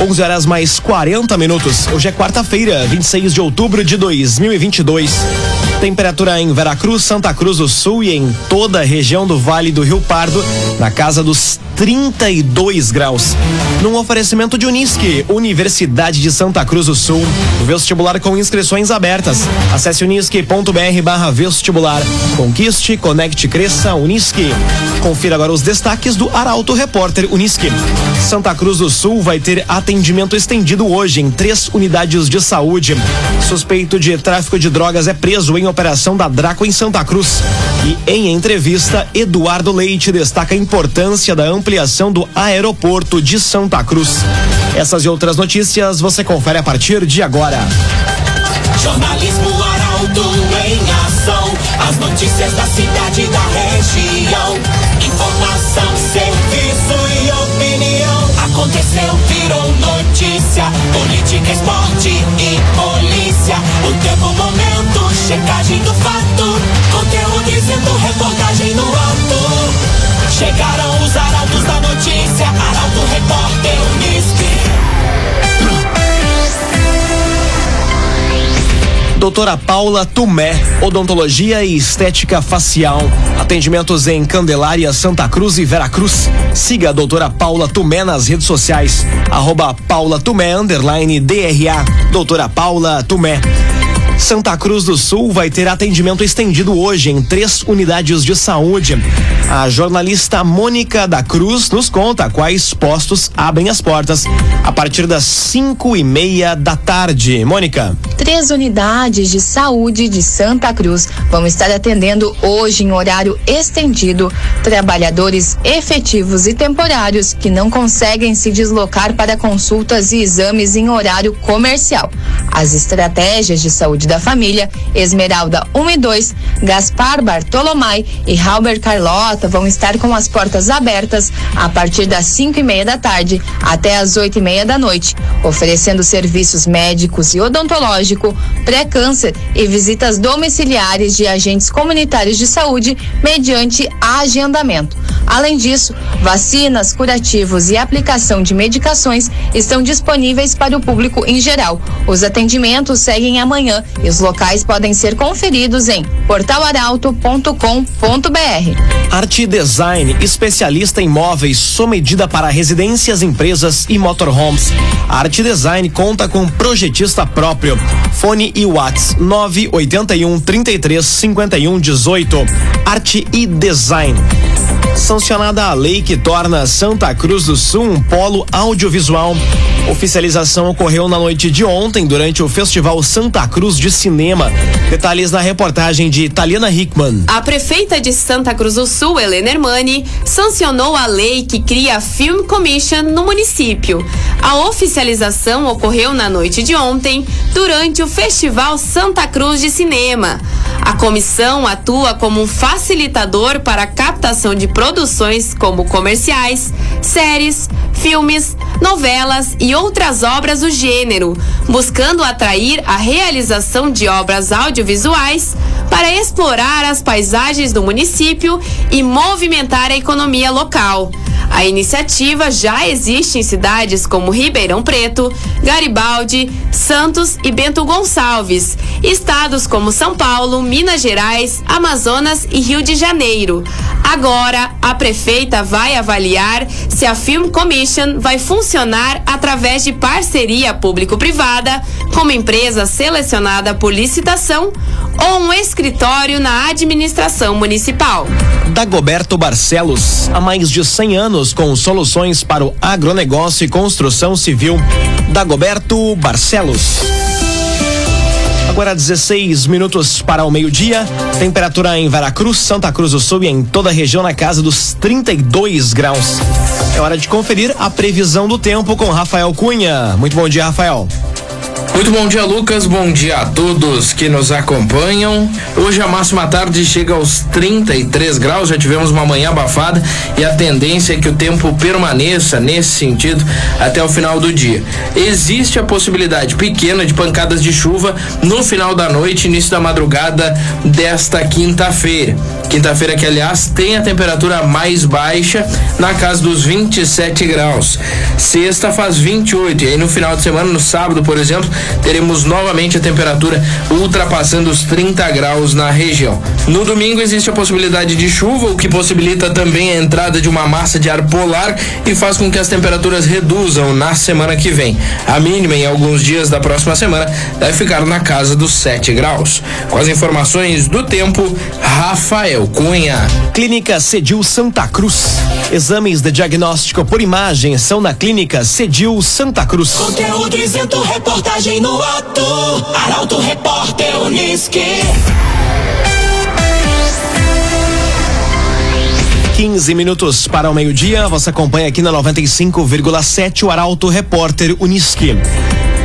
11 horas mais 40 minutos. Hoje é quarta-feira, 26 de outubro de 2022. Temperatura em Veracruz, Santa Cruz do Sul e em toda a região do Vale do Rio Pardo, na casa dos 32 graus. Num oferecimento de Unisque, Universidade de Santa Cruz do Sul. Vestibular com inscrições abertas. Acesse unisque.br barra vestibular. Conquiste, conecte, cresça, Unisque. Confira agora os destaques do Arauto Repórter Unisque. Santa Cruz do Sul vai ter atendimento estendido hoje em três unidades de saúde. Suspeito de tráfico de drogas é preso em operação da Draco em Santa Cruz. E em entrevista, Eduardo Leite destaca a importância da ampliação do aeroporto de Santa Cruz. Essas e outras notícias você confere a partir de agora. Jornalismo Arauto em ação. As notícias da cidade da região. Informação, serviço e opinião. Aconteceu, virou notícia. Política, esporte e polícia. O tempo, momento, checagem do fato. Conteúdo dizendo, reportagem no ato. Chegaram arautos Doutora Paula Tumé, odontologia e estética facial. Atendimentos em Candelária, Santa Cruz e Veracruz. Siga a doutora Paula Tumé nas redes sociais. Arroba Paula Tumé, underline DRA. Doutora Paula Tumé. Santa Cruz do Sul vai ter atendimento estendido hoje em três unidades de saúde. A jornalista Mônica da Cruz nos conta quais postos abrem as portas a partir das cinco e meia da tarde. Mônica. Três unidades de saúde de Santa Cruz vão estar atendendo hoje em horário estendido trabalhadores efetivos e temporários que não conseguem se deslocar para consultas e exames em horário comercial. As estratégias de saúde da família, Esmeralda 1 e 2, Gaspar Bartolomai e Halber Carlota vão estar com as portas abertas a partir das 5 e meia da tarde até as 8 e meia da noite, oferecendo serviços médicos e odontológico, pré-câncer e visitas domiciliares de agentes comunitários de saúde mediante agendamento. Além disso, vacinas, curativos e aplicação de medicações estão disponíveis para o público em geral. Os atendimentos seguem amanhã e os locais podem ser conferidos em portalaralto.com.br. Arte Design, especialista em móveis, sob medida para residências, empresas e motorhomes. Arte Design conta com projetista próprio. Fone e Whats 981 33 51 18. Arte e Design sancionada a lei que torna Santa Cruz do Sul um polo audiovisual. Oficialização ocorreu na noite de ontem durante o Festival Santa Cruz de Cinema. Detalhes na reportagem de Italiana Hickman. A prefeita de Santa Cruz do Sul, Helena Hermani, sancionou a lei que cria a Film Commission no município. A oficialização ocorreu na noite de ontem durante o Festival Santa Cruz de Cinema. A comissão atua como um facilitador para a captação de produções como comerciais, séries, filmes, novelas e outras obras do gênero, buscando atrair a realização de obras audiovisuais para explorar as paisagens do município e movimentar a economia local. A iniciativa já existe em cidades como Ribeirão Preto, Garibaldi, Santos e Bento Gonçalves, estados como São Paulo, Minas Gerais, Amazonas e Rio de Janeiro. Agora, a prefeita vai avaliar se a Film Commission vai funcionar através de parceria público-privada, como empresa selecionada por licitação ou um escritório na administração municipal. Dagoberto Barcelos, há mais de 100 anos com soluções para o agronegócio e construção civil. Dagoberto Barcelos. Agora 16 minutos para o meio-dia. Temperatura em Veracruz, Santa Cruz do Sul e em toda a região na casa dos 32 graus. É hora de conferir a previsão do tempo com Rafael Cunha. Muito bom dia, Rafael. Muito bom dia, Lucas. Bom dia a todos que nos acompanham. Hoje a máxima tarde chega aos 33 graus. Já tivemos uma manhã abafada e a tendência é que o tempo permaneça nesse sentido até o final do dia. Existe a possibilidade pequena de pancadas de chuva no final da noite, início da madrugada desta quinta-feira. Quinta-feira que, aliás, tem a temperatura mais baixa na casa dos 27 graus. Sexta faz 28 e aí no final de semana, no sábado, por exemplo, teremos novamente a temperatura ultrapassando os 30 graus na região. No domingo existe a possibilidade de chuva, o que possibilita também a entrada de uma massa de ar polar e faz com que as temperaturas reduzam na semana que vem. A mínima em alguns dias da próxima semana deve ficar na casa dos 7 graus. Com as informações do tempo, Rafael Cunha. Clínica Cedil Santa Cruz. Exames de diagnóstico por imagem são na Clínica Cedil Santa Cruz. Conteúdo isento, reportagem no ato. Arauto Repórter Uniski. 15 minutos para o meio-dia. Você acompanha aqui na 95,7 o Arauto Repórter Uniski.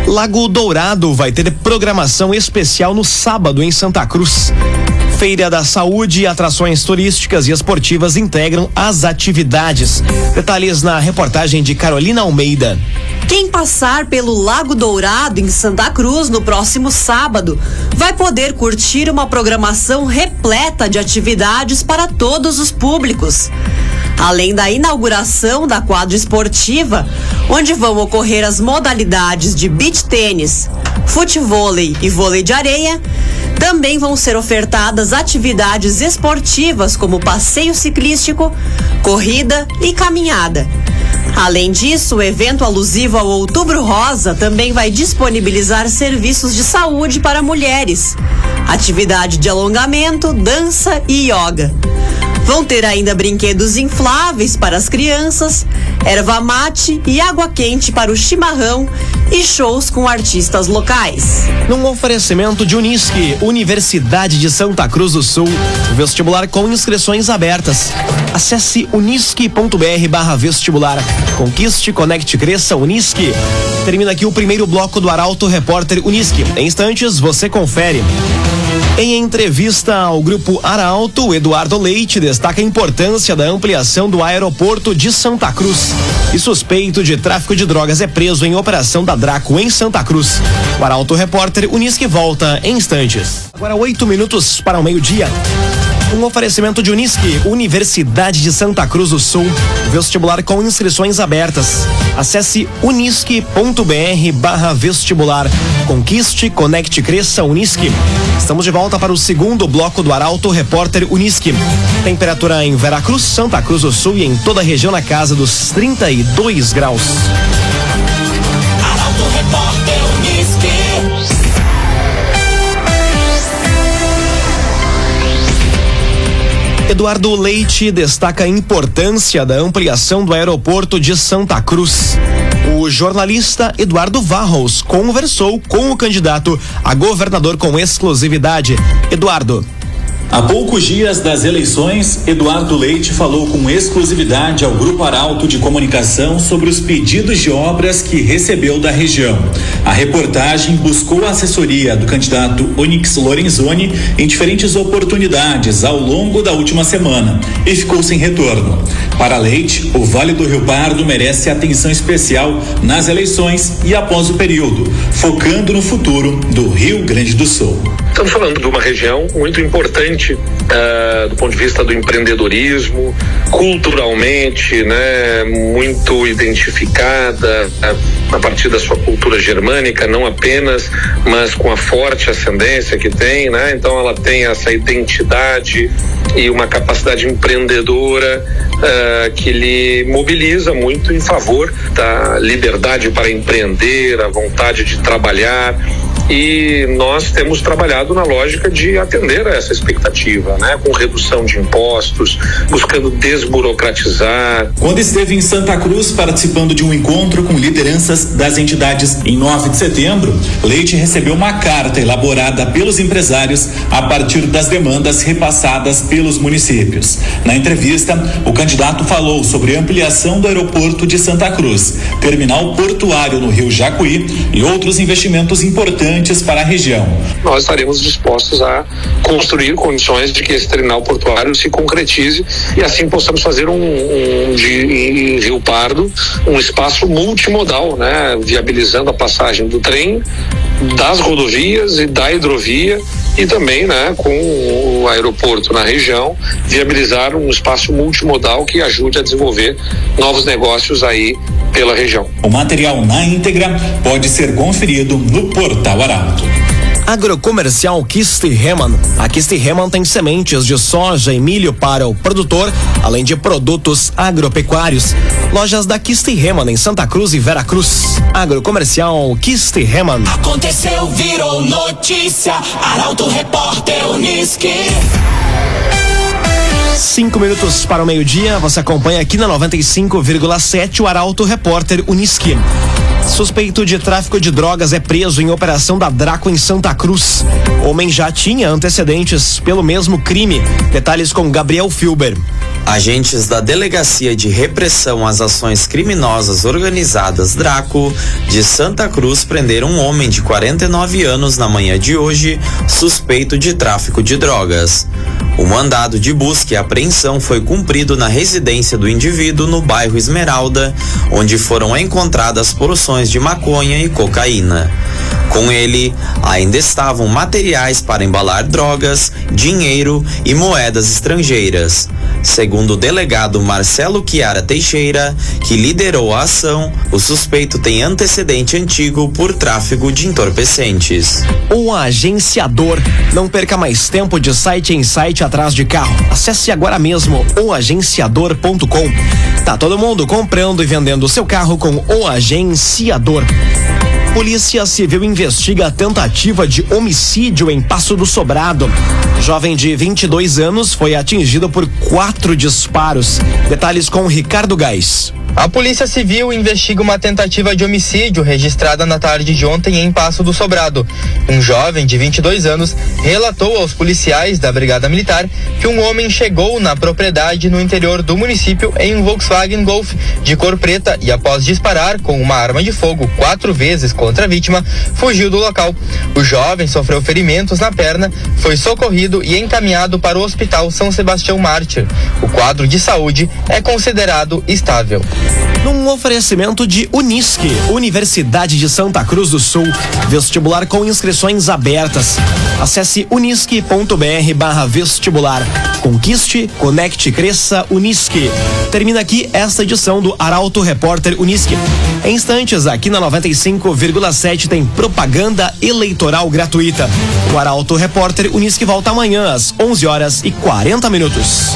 Lago Dourado vai ter programação especial no sábado em Santa Cruz. Feira da Saúde, atrações turísticas e esportivas integram as atividades. Detalhes na reportagem de Carolina Almeida. Quem passar pelo Lago Dourado em Santa Cruz no próximo sábado vai poder curtir uma programação repleta de atividades para todos os públicos. Além da inauguração da quadra esportiva, onde vão ocorrer as modalidades de beach tênis, futevôlei e vôlei de areia, também vão ser ofertadas atividades esportivas como passeio ciclístico, corrida e caminhada. Além disso, o evento alusivo ao Outubro Rosa também vai disponibilizar serviços de saúde para mulheres, atividade de alongamento, dança e yoga. Vão ter ainda brinquedos infláveis para as crianças, erva mate e água quente para o chimarrão e shows com artistas locais. Num oferecimento de Unisque, Universidade de Santa Cruz do Sul, vestibular com inscrições abertas. Acesse unisque.br vestibular. Conquiste, conecte, cresça, Unisque. Termina aqui o primeiro bloco do Arauto Repórter Unisque. Em instantes, você confere. Em entrevista ao grupo Arauto, Eduardo Leite destaca a importância da ampliação do aeroporto de Santa Cruz. E suspeito de tráfico de drogas é preso em operação da Draco em Santa Cruz. O Arauto Repórter Unisque volta em instantes. Agora oito minutos para o meio-dia. Um oferecimento de Unisque, Universidade de Santa Cruz do Sul. Vestibular com inscrições abertas. Acesse unisque.br barra vestibular. Conquiste, conecte, cresça, Unisque. Estamos de volta para o segundo bloco do Arauto Repórter Unisque. Temperatura em Veracruz, Santa Cruz do Sul e em toda a região na casa dos 32 graus. Repórter. Eduardo Leite destaca a importância da ampliação do aeroporto de Santa Cruz. O jornalista Eduardo Varros conversou com o candidato a governador com exclusividade. Eduardo. Há poucos dias das eleições, Eduardo Leite falou com exclusividade ao Grupo Arauto de Comunicação sobre os pedidos de obras que recebeu da região. A reportagem buscou a assessoria do candidato Onyx Lorenzoni em diferentes oportunidades ao longo da última semana e ficou sem retorno. Para Leite, o Vale do Rio Pardo merece atenção especial nas eleições e após o período, focando no futuro do Rio Grande do Sul. Estamos falando de uma região muito importante uh, do ponto de vista do empreendedorismo, culturalmente, né, muito identificada uh, a partir da sua cultura germânica, não apenas, mas com a forte ascendência que tem, né? Então ela tem essa identidade e uma capacidade empreendedora uh, que lhe mobiliza muito em favor da liberdade para empreender, a vontade de trabalhar e nós temos trabalhado na lógica de atender a essa expectativa, né? Com redução de impostos, buscando desburocratizar. Quando esteve em Santa Cruz participando de um encontro com lideranças das entidades em 9 de setembro, Leite recebeu uma carta elaborada pelos empresários a partir das demandas repassadas pelos municípios. Na entrevista, o candidato falou sobre ampliação do aeroporto de Santa Cruz, terminal portuário no Rio Jacuí e outros investimentos importantes para a região. Nós estaremos dispostos a construir condições de que esse terminal portuário se concretize e assim possamos fazer um, um de, em Rio Pardo um espaço multimodal, né, viabilizando a passagem do trem, das rodovias e da hidrovia e também, né, com o aeroporto na região, viabilizar um espaço multimodal que ajude a desenvolver novos negócios aí pela região. O material na íntegra pode ser conferido no portal Arauto. Agrocomercial Kiste Heman. A Kiste Heman tem sementes de soja e milho para o produtor, além de produtos agropecuários. Lojas da Kiste Heman em Santa Cruz e Veracruz. Agrocomercial Kiste Heman. Aconteceu, virou notícia. Arauto Repórter Uniski. Cinco minutos para o meio-dia, você acompanha aqui na 95,7 o Arauto Repórter Uniski. Suspeito de tráfico de drogas é preso em operação da Draco em Santa Cruz. Homem já tinha antecedentes pelo mesmo crime. Detalhes com Gabriel Filber. Agentes da Delegacia de Repressão às Ações Criminosas Organizadas Draco de Santa Cruz prenderam um homem de 49 anos na manhã de hoje, suspeito de tráfico de drogas. O mandado de busca e apreensão foi cumprido na residência do indivíduo no bairro Esmeralda, onde foram encontradas porções de maconha e cocaína. Com ele, ainda estavam materiais para embalar drogas, dinheiro e moedas estrangeiras. Segundo o delegado Marcelo Chiara Teixeira, que liderou a ação, o suspeito tem antecedente antigo por tráfico de entorpecentes. O agenciador. Não perca mais tempo de site em site atrás de carro. Acesse agora mesmo oagenciador.com. Tá todo mundo comprando e vendendo o seu carro com o agenciador. Polícia Civil investiga a tentativa de homicídio em Passo do Sobrado. Jovem de 22 anos foi atingido por quatro disparos. Detalhes com Ricardo Gás. A Polícia Civil investiga uma tentativa de homicídio registrada na tarde de ontem em Passo do Sobrado. Um jovem de 22 anos relatou aos policiais da Brigada Militar que um homem chegou na propriedade no interior do município em um Volkswagen Golf de cor preta e, após disparar com uma arma de fogo quatro vezes contra a vítima, fugiu do local. O jovem sofreu ferimentos na perna, foi socorrido e encaminhado para o Hospital São Sebastião Mártir. O quadro de saúde é considerado estável num oferecimento de Unisque, Universidade de Santa Cruz do Sul, vestibular com inscrições abertas. Acesse unisque.br barra vestibular. Conquiste, conecte, cresça, Unisque. Termina aqui esta edição do Arauto Repórter Unisque. Em instantes, aqui na 95,7 tem propaganda eleitoral gratuita. O Arauto Repórter Unisque volta amanhã às 11 horas e 40 minutos.